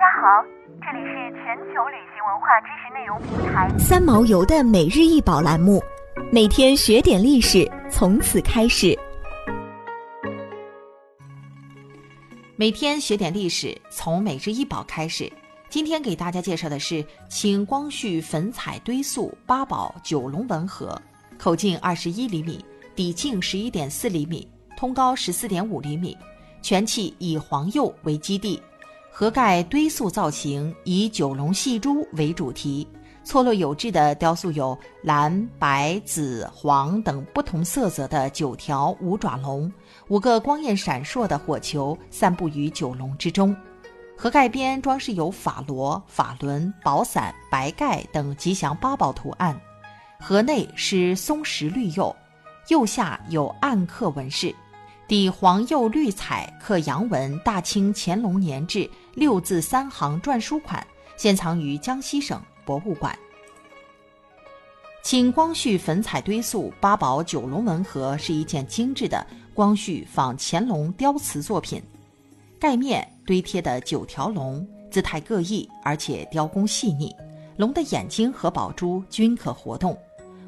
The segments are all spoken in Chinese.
大家好，这里是全球旅行文化知识内容平台三毛游的每日一宝栏目，每天学点历史，从此开始。每天学点历史，从每日一宝开始。今天给大家介绍的是清光绪粉彩堆塑八宝九龙纹盒，口径二十一厘米，底径十一点四厘米，通高十四点五厘米，全器以黄釉为基地。盒盖堆塑造型以九龙戏珠为主题，错落有致的雕塑有蓝、白、紫、黄等不同色泽的九条五爪龙，五个光焰闪烁的火球散布于九龙之中。盒盖边装饰有法螺、法轮、宝伞、白盖等吉祥八宝图案，盒内是松石绿釉，釉下有暗刻纹饰。底黄釉绿彩刻阳文“大清乾隆年制”六字三行篆书款，现藏于江西省博物馆。清光绪粉彩堆塑八宝九龙纹盒是一件精致的光绪仿乾隆雕瓷作品，盖面堆贴的九条龙，姿态各异，而且雕工细腻，龙的眼睛和宝珠均可活动。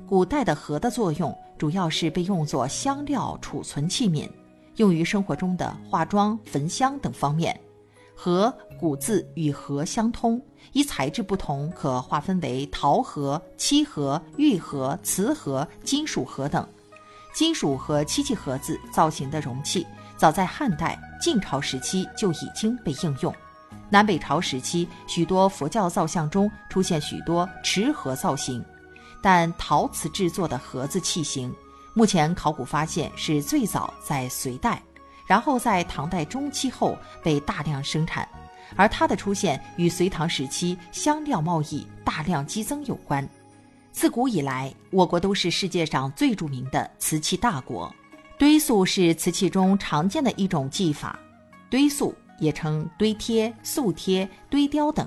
古代的盒的作用主要是被用作香料储存器皿。用于生活中的化妆、焚香等方面。盒古字与盒相通，依材质不同，可划分为陶盒、漆盒、玉盒、瓷盒、金属盒等。金属和漆器盒子造型的容器，早在汉代、晋朝时期就已经被应用。南北朝时期，许多佛教造像中出现许多持盒造型，但陶瓷制作的盒子器型。目前考古发现是最早在隋代，然后在唐代中期后被大量生产，而它的出现与隋唐时期香料贸易大量激增有关。自古以来，我国都是世界上最著名的瓷器大国。堆塑是瓷器中常见的一种技法，堆塑也称堆贴、塑贴、堆雕等。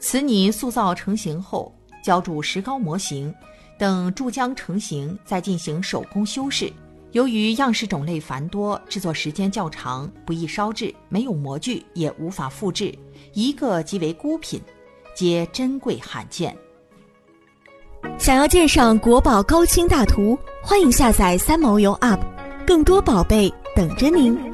瓷泥塑造成型后，浇筑石膏模型。等注浆成型，再进行手工修饰。由于样式种类繁多，制作时间较长，不易烧制，没有模具，也无法复制，一个即为孤品，皆珍贵罕见。想要鉴赏国宝高清大图，欢迎下载三毛游 App，更多宝贝等着您。